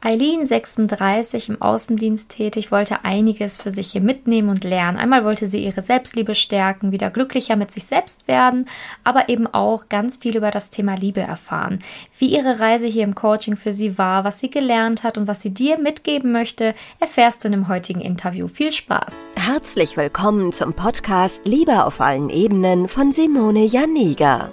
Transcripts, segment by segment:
Eileen, 36, im Außendienst tätig, wollte einiges für sich hier mitnehmen und lernen. Einmal wollte sie ihre Selbstliebe stärken, wieder glücklicher mit sich selbst werden, aber eben auch ganz viel über das Thema Liebe erfahren. Wie ihre Reise hier im Coaching für sie war, was sie gelernt hat und was sie dir mitgeben möchte, erfährst du in dem heutigen Interview. Viel Spaß! Herzlich willkommen zum Podcast Liebe auf allen Ebenen von Simone Janiga.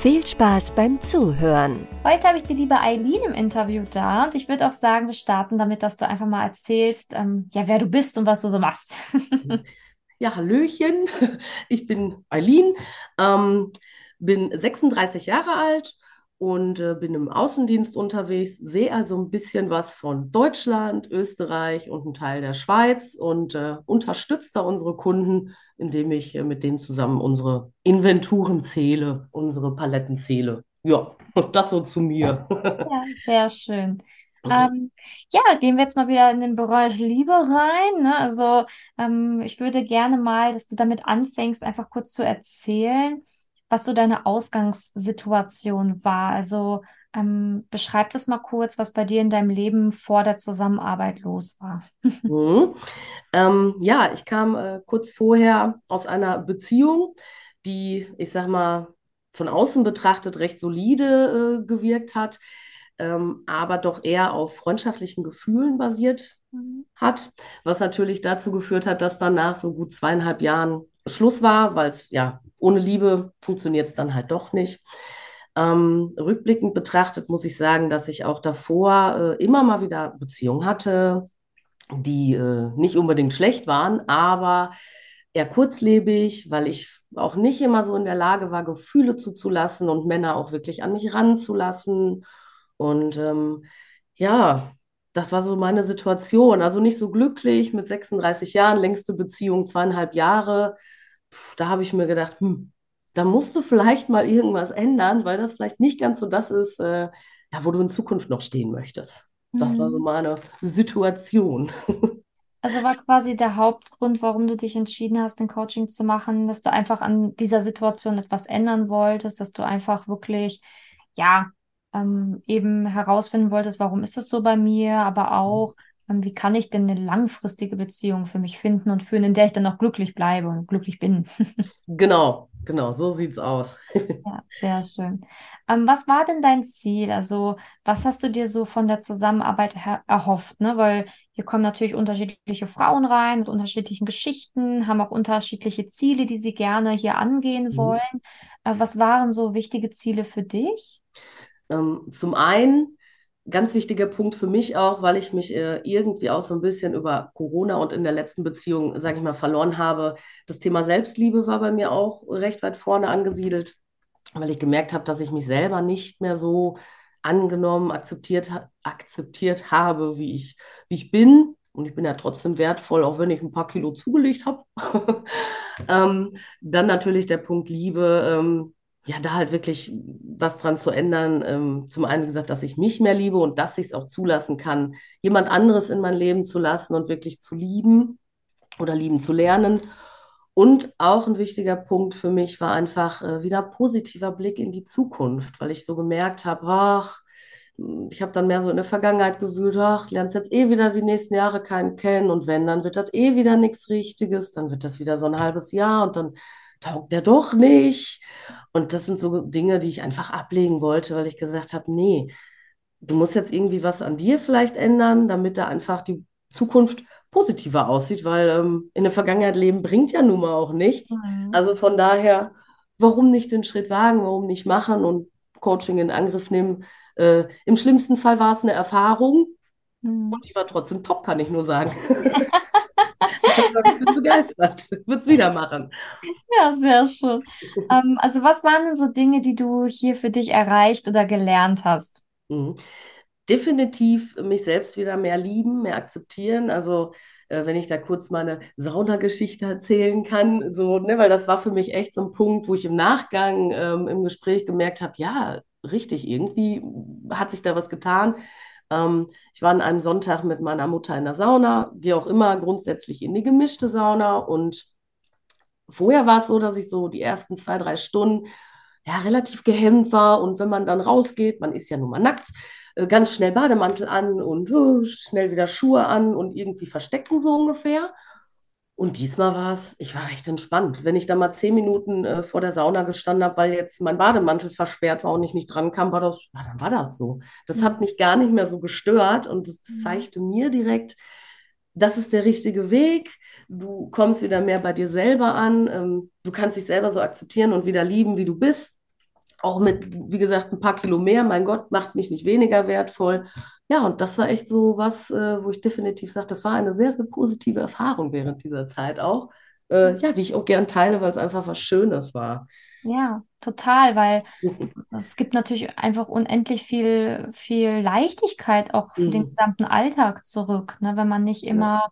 Viel Spaß beim Zuhören. Heute habe ich die liebe Eileen im Interview da und ich würde auch sagen, wir starten damit, dass du einfach mal erzählst, ähm, ja, wer du bist und was du so machst. ja, Hallöchen, ich bin Eileen, ähm, bin 36 Jahre alt und äh, bin im Außendienst unterwegs, sehe also ein bisschen was von Deutschland, Österreich und einen Teil der Schweiz und äh, unterstütze da unsere Kunden, indem ich äh, mit denen zusammen unsere Inventuren zähle, unsere Paletten zähle. Ja, das so zu mir. Ja, sehr schön. Ähm, ja, gehen wir jetzt mal wieder in den Bereich Liebe rein. Ne? Also ähm, ich würde gerne mal, dass du damit anfängst, einfach kurz zu erzählen, was so deine Ausgangssituation war. Also ähm, beschreib das mal kurz, was bei dir in deinem Leben vor der Zusammenarbeit los war. mhm. ähm, ja, ich kam äh, kurz vorher aus einer Beziehung, die, ich sag mal, von außen betrachtet recht solide äh, gewirkt hat, ähm, aber doch eher auf freundschaftlichen Gefühlen basiert. Hat, was natürlich dazu geführt hat, dass dann nach so gut zweieinhalb Jahren Schluss war, weil es ja ohne Liebe funktioniert es dann halt doch nicht. Ähm, rückblickend betrachtet muss ich sagen, dass ich auch davor äh, immer mal wieder Beziehungen hatte, die äh, nicht unbedingt schlecht waren, aber eher kurzlebig, weil ich auch nicht immer so in der Lage war, Gefühle zuzulassen und Männer auch wirklich an mich ranzulassen. Und ähm, ja, das war so meine Situation. Also nicht so glücklich mit 36 Jahren, längste Beziehung, zweieinhalb Jahre da habe ich mir gedacht, hm, da musst du vielleicht mal irgendwas ändern, weil das vielleicht nicht ganz so das ist, äh, ja, wo du in Zukunft noch stehen möchtest. Das war so mhm. meine Situation. Also war quasi der Hauptgrund, warum du dich entschieden hast, den Coaching zu machen, dass du einfach an dieser Situation etwas ändern wolltest, dass du einfach wirklich, ja, ähm, eben herausfinden wolltest, warum ist das so bei mir, aber auch, ähm, wie kann ich denn eine langfristige Beziehung für mich finden und führen, in der ich dann auch glücklich bleibe und glücklich bin. genau, genau, so sieht's aus. ja, sehr schön. Ähm, was war denn dein Ziel? Also, was hast du dir so von der Zusammenarbeit erhofft? Ne? Weil hier kommen natürlich unterschiedliche Frauen rein mit unterschiedlichen Geschichten, haben auch unterschiedliche Ziele, die sie gerne hier angehen mhm. wollen. Äh, was waren so wichtige Ziele für dich? Ähm, zum einen ganz wichtiger Punkt für mich auch, weil ich mich äh, irgendwie auch so ein bisschen über Corona und in der letzten Beziehung, sage ich mal, verloren habe. Das Thema Selbstliebe war bei mir auch recht weit vorne angesiedelt, weil ich gemerkt habe, dass ich mich selber nicht mehr so angenommen, akzeptiert, akzeptiert habe, wie ich, wie ich bin. Und ich bin ja trotzdem wertvoll, auch wenn ich ein paar Kilo zugelegt habe. ähm, dann natürlich der Punkt Liebe. Ähm, ja, da halt wirklich was dran zu ändern. Ähm, zum einen gesagt, dass ich mich mehr liebe und dass ich es auch zulassen kann, jemand anderes in mein Leben zu lassen und wirklich zu lieben oder lieben zu lernen. Und auch ein wichtiger Punkt für mich war einfach äh, wieder positiver Blick in die Zukunft, weil ich so gemerkt habe, ach, ich habe dann mehr so in der Vergangenheit gewühlt, ach, lernst jetzt eh wieder die nächsten Jahre keinen kennen und wenn, dann wird das eh wieder nichts Richtiges, dann wird das wieder so ein halbes Jahr und dann taugt der doch nicht. Und das sind so Dinge, die ich einfach ablegen wollte, weil ich gesagt habe, nee, du musst jetzt irgendwie was an dir vielleicht ändern, damit da einfach die Zukunft positiver aussieht, weil ähm, in der Vergangenheit leben bringt ja nun mal auch nichts. Mhm. Also von daher, warum nicht den Schritt wagen, warum nicht machen und Coaching in Angriff nehmen? Äh, Im schlimmsten Fall war es eine Erfahrung mhm. und die war trotzdem top, kann ich nur sagen. ich bin begeistert. Würde es wieder machen. Ja, sehr schön. ähm, also, was waren denn so Dinge, die du hier für dich erreicht oder gelernt hast? Mhm. Definitiv mich selbst wieder mehr lieben, mehr akzeptieren. Also, äh, wenn ich da kurz meine Saunageschichte erzählen kann, so, ne, weil das war für mich echt so ein Punkt, wo ich im Nachgang ähm, im Gespräch gemerkt habe, ja, richtig, irgendwie hat sich da was getan. Ähm, ich war an einem Sonntag mit meiner Mutter in der Sauna, gehe auch immer grundsätzlich in die gemischte Sauna und vorher war es so, dass ich so die ersten zwei, drei Stunden ja, relativ gehemmt war und wenn man dann rausgeht, man ist ja nun mal nackt, äh, ganz schnell Bademantel an und uh, schnell wieder Schuhe an und irgendwie verstecken so ungefähr. Und diesmal war es, ich war recht entspannt. Wenn ich da mal zehn Minuten äh, vor der Sauna gestanden habe, weil jetzt mein Bademantel versperrt war und ich nicht dran kam, war das, ja, dann war das so. Das mhm. hat mich gar nicht mehr so gestört und das, das mhm. zeigte mir direkt, das ist der richtige Weg. Du kommst wieder mehr bei dir selber an. Ähm, du kannst dich selber so akzeptieren und wieder lieben, wie du bist auch mit, wie gesagt, ein paar Kilo mehr, mein Gott, macht mich nicht weniger wertvoll. Ja, und das war echt so was, äh, wo ich definitiv sage, das war eine sehr, sehr positive Erfahrung während dieser Zeit auch. Äh, ja, die ich auch gern teile, weil es einfach was Schönes war. Ja, total, weil es gibt natürlich einfach unendlich viel, viel Leichtigkeit auch für mhm. den gesamten Alltag zurück, ne? wenn man nicht immer ja.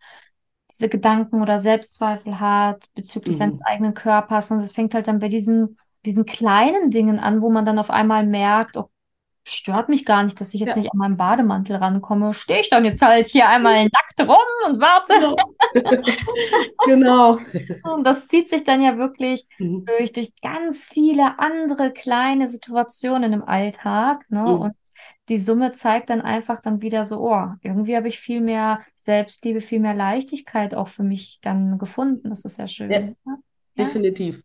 diese Gedanken oder Selbstzweifel hat bezüglich mhm. seines eigenen Körpers. Und es fängt halt dann bei diesen diesen kleinen Dingen an, wo man dann auf einmal merkt, oh, stört mich gar nicht, dass ich jetzt ja. nicht an meinen Bademantel rankomme. Stehe ich dann jetzt halt hier einmal nackt rum und warte. Genau. und das zieht sich dann ja wirklich mhm. durch, durch ganz viele andere kleine Situationen im Alltag. Ne? Mhm. Und die Summe zeigt dann einfach dann wieder so, oh, irgendwie habe ich viel mehr Selbstliebe, viel mehr Leichtigkeit auch für mich dann gefunden. Das ist ja schön. Ja, ja? Definitiv.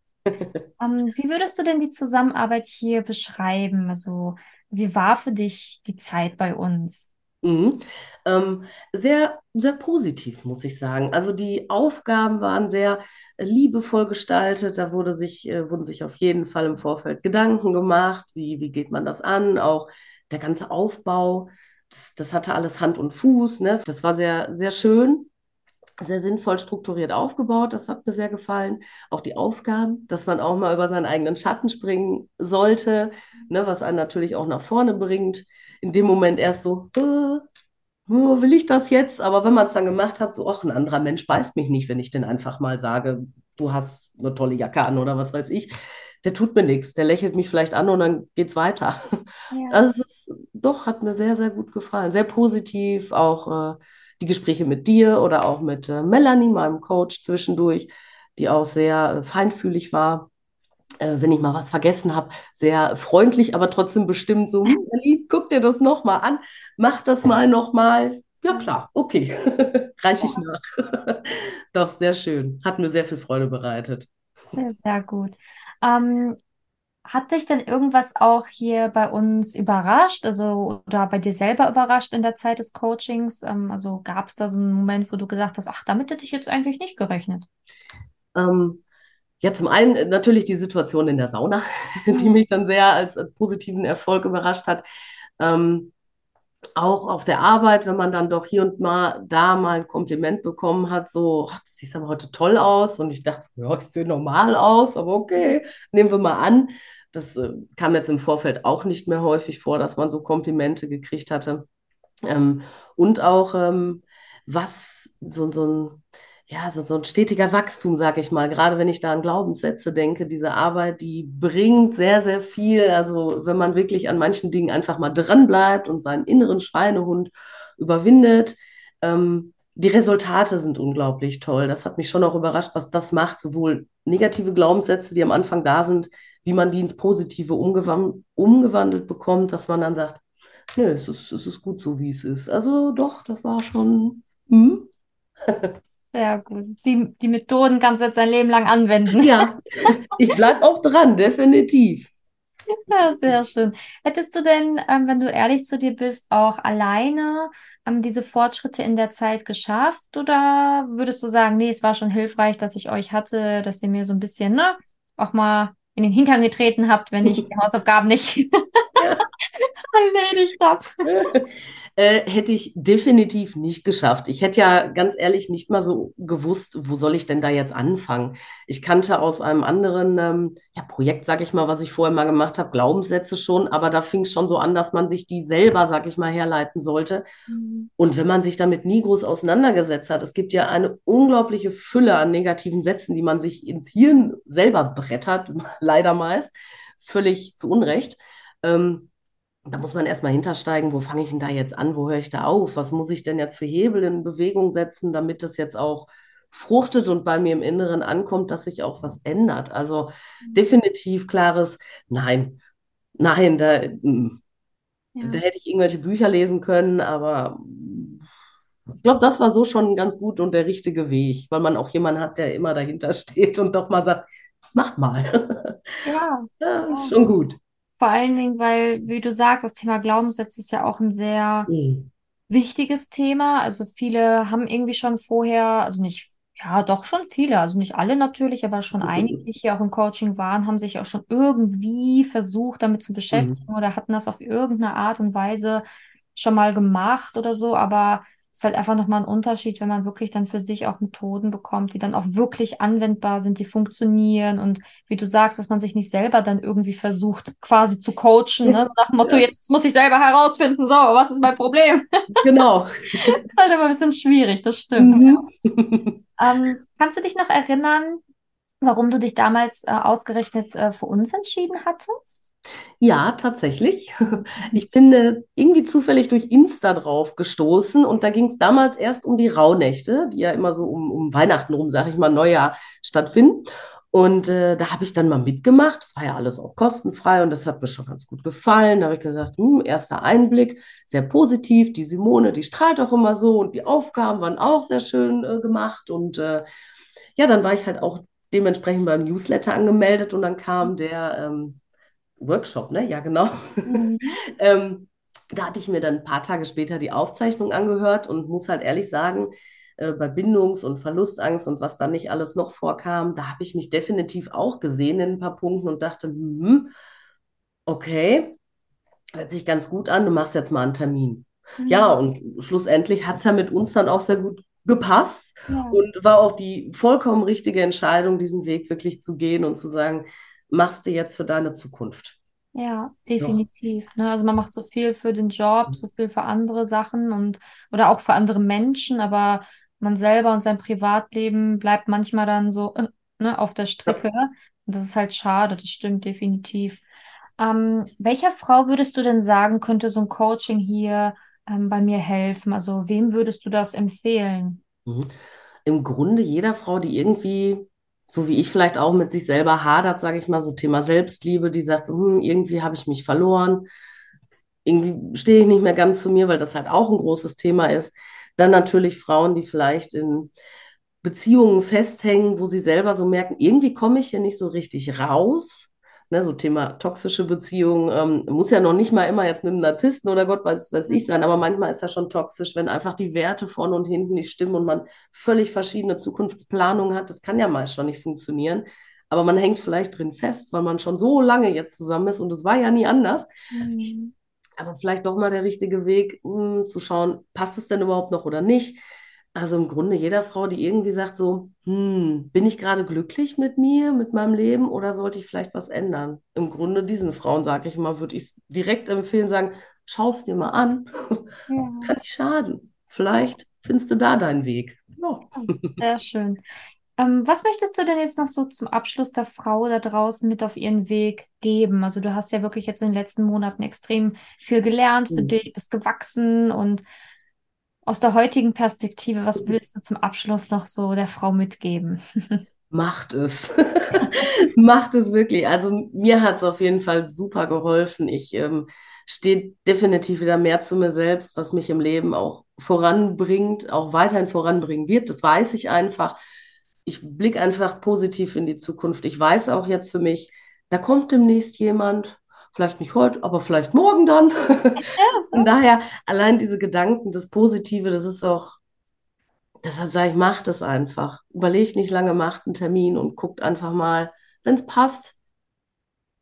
Um, wie würdest du denn die Zusammenarbeit hier beschreiben? Also, wie war für dich die Zeit bei uns? Mhm. Ähm, sehr, sehr positiv, muss ich sagen. Also die Aufgaben waren sehr liebevoll gestaltet. Da wurde sich, äh, wurden sich auf jeden Fall im Vorfeld Gedanken gemacht. Wie, wie geht man das an? Auch der ganze Aufbau, das, das hatte alles Hand und Fuß. Ne? Das war sehr, sehr schön sehr sinnvoll strukturiert aufgebaut. Das hat mir sehr gefallen. Auch die Aufgaben, dass man auch mal über seinen eigenen Schatten springen sollte, ne, was einen natürlich auch nach vorne bringt. In dem Moment erst so, äh, oh, will ich das jetzt? Aber wenn man es dann gemacht hat, so, ach, ein anderer Mensch beißt mich nicht, wenn ich denn einfach mal sage, du hast eine tolle Jacke an oder was weiß ich. Der tut mir nichts, der lächelt mich vielleicht an und dann geht's weiter. Ja. Also es ist, doch, hat mir sehr, sehr gut gefallen. Sehr positiv, auch äh, die Gespräche mit dir oder auch mit äh, Melanie, meinem Coach zwischendurch, die auch sehr äh, feinfühlig war. Äh, wenn ich mal was vergessen habe, sehr freundlich, aber trotzdem bestimmt so, hm, Melanie, guck dir das nochmal an, mach das mal nochmal. Ja klar, okay, reiche ich nach. Doch, sehr schön. Hat mir sehr viel Freude bereitet. Sehr gut. Ähm, hat dich denn irgendwas auch hier bei uns überrascht, also oder bei dir selber überrascht in der Zeit des Coachings? Ähm, also gab es da so einen Moment, wo du gesagt hast, ach, damit hätte ich jetzt eigentlich nicht gerechnet? Ähm, ja, zum einen natürlich die Situation in der Sauna, die mich dann sehr als, als positiven Erfolg überrascht hat. Ähm, auch auf der Arbeit, wenn man dann doch hier und mal da mal ein Kompliment bekommen hat, so, ach, du siehst aber heute toll aus. Und ich dachte, ja, ich sehe normal aus, aber okay, nehmen wir mal an. Das äh, kam jetzt im Vorfeld auch nicht mehr häufig vor, dass man so Komplimente gekriegt hatte. Ähm, und auch, ähm, was so, so ein ja, so, so ein stetiger Wachstum, sage ich mal. Gerade wenn ich da an Glaubenssätze denke, diese Arbeit, die bringt sehr, sehr viel. Also wenn man wirklich an manchen Dingen einfach mal dran bleibt und seinen inneren Schweinehund überwindet, ähm, die Resultate sind unglaublich toll. Das hat mich schon auch überrascht, was das macht, sowohl negative Glaubenssätze, die am Anfang da sind, wie man die ins Positive umgewandelt, umgewandelt bekommt, dass man dann sagt, nö, es ist, es ist gut so, wie es ist. Also doch, das war schon. Hm? Sehr gut. Die, die Methoden kannst du jetzt dein Leben lang anwenden. Ja, ich bleibe auch dran, definitiv. Ja, sehr schön. Hättest du denn, ähm, wenn du ehrlich zu dir bist, auch alleine ähm, diese Fortschritte in der Zeit geschafft? Oder würdest du sagen, nee, es war schon hilfreich, dass ich euch hatte, dass ihr mir so ein bisschen, ne, auch mal in den Hintern getreten habt, wenn ich die Hausaufgaben nicht erledigt habe? Äh, hätte ich definitiv nicht geschafft. Ich hätte ja ganz ehrlich nicht mal so gewusst, wo soll ich denn da jetzt anfangen. Ich kannte aus einem anderen ähm, ja, Projekt, sag ich mal, was ich vorher mal gemacht habe, Glaubenssätze schon, aber da fing es schon so an, dass man sich die selber, sag ich mal, herleiten sollte. Mhm. Und wenn man sich damit nie groß auseinandergesetzt hat, es gibt ja eine unglaubliche Fülle an negativen Sätzen, die man sich ins Hirn selber brettert, leider meist, völlig zu Unrecht. Ähm, da muss man erstmal hintersteigen, wo fange ich denn da jetzt an, wo höre ich da auf, was muss ich denn jetzt für Hebel in Bewegung setzen, damit das jetzt auch fruchtet und bei mir im Inneren ankommt, dass sich auch was ändert. Also definitiv klares Nein, nein, da, mm, Ja. da hätte ich irgendwelche Bücher lesen können, aber ich glaube, das war so schon ganz gut und der richtige Weg, weil man auch jemanden hat, der immer dahinter steht und doch mal sagt, mach mal. Ja, Ja, ist ja. schon gut. Vor allen Dingen, weil, wie du sagst, das Thema Glaubenssätze ist ja auch ein sehr Mhm. wichtiges Thema. Also viele haben irgendwie schon vorher, also nicht, ja, doch schon viele, also nicht alle natürlich, aber schon einige, die hier auch im Coaching waren, haben sich auch schon irgendwie versucht, damit zu beschäftigen Mhm. oder hatten das auf irgendeine Art und Weise schon mal gemacht oder so. Aber ist halt einfach nochmal ein Unterschied, wenn man wirklich dann für sich auch Methoden bekommt, die dann auch wirklich anwendbar sind, die funktionieren und wie du sagst, dass man sich nicht selber dann irgendwie versucht, quasi zu coachen, ne? So nach dem Motto, Ja, jetzt muss ich selber herausfinden, so, was ist mein Problem? genau. Ist halt immer ein bisschen schwierig, das stimmt. Mhm. Ähm, kannst du dich noch erinnern, warum du dich damals äh, ausgerechnet äh, für uns entschieden hattest? Ja, tatsächlich. Ich bin äh, irgendwie zufällig durch Insta drauf gestoßen und da ging es damals erst um die Rauhnächte, die ja immer so um, um Weihnachten rum, sag ich mal, Neujahr stattfinden. Und äh, da habe ich dann mal mitgemacht. Das war ja alles auch kostenfrei und das hat mir schon ganz gut gefallen. Da habe ich gesagt, hm, erster Einblick, sehr positiv. Die Simone, die strahlt auch immer so und die Aufgaben waren auch sehr schön äh, gemacht. Und äh, ja, dann war ich halt auch dementsprechend beim Newsletter angemeldet und dann kam der ähm, Workshop, ne? Ja, genau. Mhm. Ähm, da hatte ich mir dann ein paar Tage später die Aufzeichnung angehört und muss halt ehrlich sagen, äh, bei Bindungs- und Verlustangst und was da nicht alles noch vorkam, da habe ich mich definitiv auch gesehen in ein paar Punkten und dachte, hm, okay, hört sich ganz gut an, du machst jetzt mal einen Termin. Ja, Mhm. und schlussendlich hat es ja mit uns dann auch sehr gut gepasst Ja. und war auch die vollkommen richtige Entscheidung, diesen Weg wirklich zu gehen und zu sagen, machst du jetzt für deine Zukunft. Ja, definitiv. Ne? Also man macht so viel für den Job, so viel für andere Sachen und oder auch für andere Menschen, aber man selber und sein Privatleben bleibt manchmal dann so äh, ne, auf der Strecke. Und das ist halt schade, das stimmt definitiv. Ähm, welcher Frau würdest du denn sagen, könnte so ein Coaching hier ähm, bei mir helfen? Also wem würdest du das empfehlen? Mhm. Im Grunde jeder Frau, die irgendwie, so wie ich vielleicht auch mit sich selber hadert, sage ich mal, so Thema Selbstliebe, die sagt hm, irgendwie habe ich mich verloren, irgendwie stehe ich nicht mehr ganz zu mir, weil das halt auch ein großes Thema ist. Dann natürlich Frauen, die vielleicht in Beziehungen festhängen, wo sie selber so merken, irgendwie komme ich hier nicht so richtig raus. Ne, so Thema toxische Beziehungen, ähm, muss ja noch nicht mal immer jetzt mit einem Narzissten oder Gott weiß, weiß ich sein, aber manchmal ist ja schon toxisch, wenn einfach die Werte vorne und hinten nicht stimmen und man völlig verschiedene Zukunftsplanungen hat. Das kann ja meist schon nicht funktionieren. Aber man hängt vielleicht drin fest, weil man schon so lange jetzt zusammen ist und es war ja nie anders. Mhm. Aber vielleicht doch mal der richtige Weg, mh, zu schauen, passt es denn überhaupt noch oder nicht? Also im Grunde jeder Frau, die irgendwie sagt so, hm, bin ich gerade glücklich mit mir, mit meinem Leben oder sollte ich vielleicht was ändern? Im Grunde diesen Frauen, sage ich mal, würde ich direkt empfehlen, sagen, schau es dir mal an, Ja. kann nicht schaden. Vielleicht findest du da deinen Weg. Ja. Sehr schön. Ähm, was möchtest du denn jetzt noch so zum Abschluss der Frau da draußen mit auf ihren Weg geben? Also du hast ja wirklich jetzt in den letzten Monaten extrem viel gelernt für Mhm. dich, bist gewachsen und aus der heutigen Perspektive, was willst du zum Abschluss noch so der Frau mitgeben? Macht es. Macht es wirklich. Also mir hat es auf jeden Fall super geholfen. Ich ähm, stehe definitiv wieder mehr zu mir selbst, was mich im Leben auch voranbringt, auch weiterhin voranbringen wird. Das weiß ich einfach. Ich blicke einfach positiv in die Zukunft. Ich weiß auch jetzt für mich, da kommt demnächst jemand, vielleicht nicht heute, aber vielleicht morgen dann. Von daher, allein diese Gedanken, das Positive, das ist auch Deshalb sage ich, macht es einfach. Überlegt nicht lange, macht einen Termin und guckt einfach mal, wenn es passt,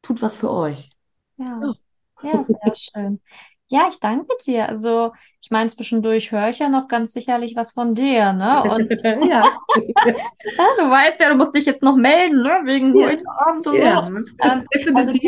tut was für euch. Ja, Ja. ja, sehr schön. Ja, ich danke dir. Also, ich meine, zwischendurch höre ich ja noch ganz sicherlich was von dir, ne? Und ja. ja. du weißt ja, du musst dich jetzt noch melden, ne? Wegen ja. heute Abend und ja. so. Ähm, also,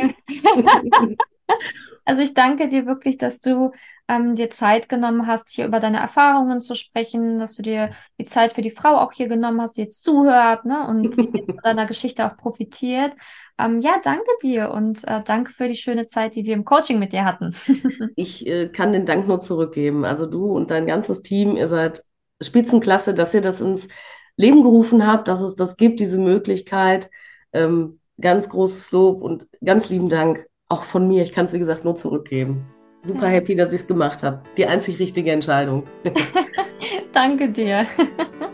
also, ich danke dir wirklich, dass du ähm, dir Zeit genommen hast, hier über deine Erfahrungen zu sprechen, dass du dir die Zeit für die Frau auch hier genommen hast, die jetzt zuhört, ne? Und sie jetzt von deiner Geschichte auch profitiert. Ähm, ja, danke dir und äh, danke für die schöne Zeit, die wir im Coaching mit dir hatten. ich äh, kann den Dank nur zurückgeben. Also du und dein ganzes Team, ihr seid Spitzenklasse, dass ihr das ins Leben gerufen habt, dass es das gibt, diese Möglichkeit. Ähm, ganz großes Lob und ganz lieben Dank auch von mir. Ich kann es, wie gesagt, nur zurückgeben. Super happy, dass ich es gemacht habe. Die einzig richtige Entscheidung. Danke dir.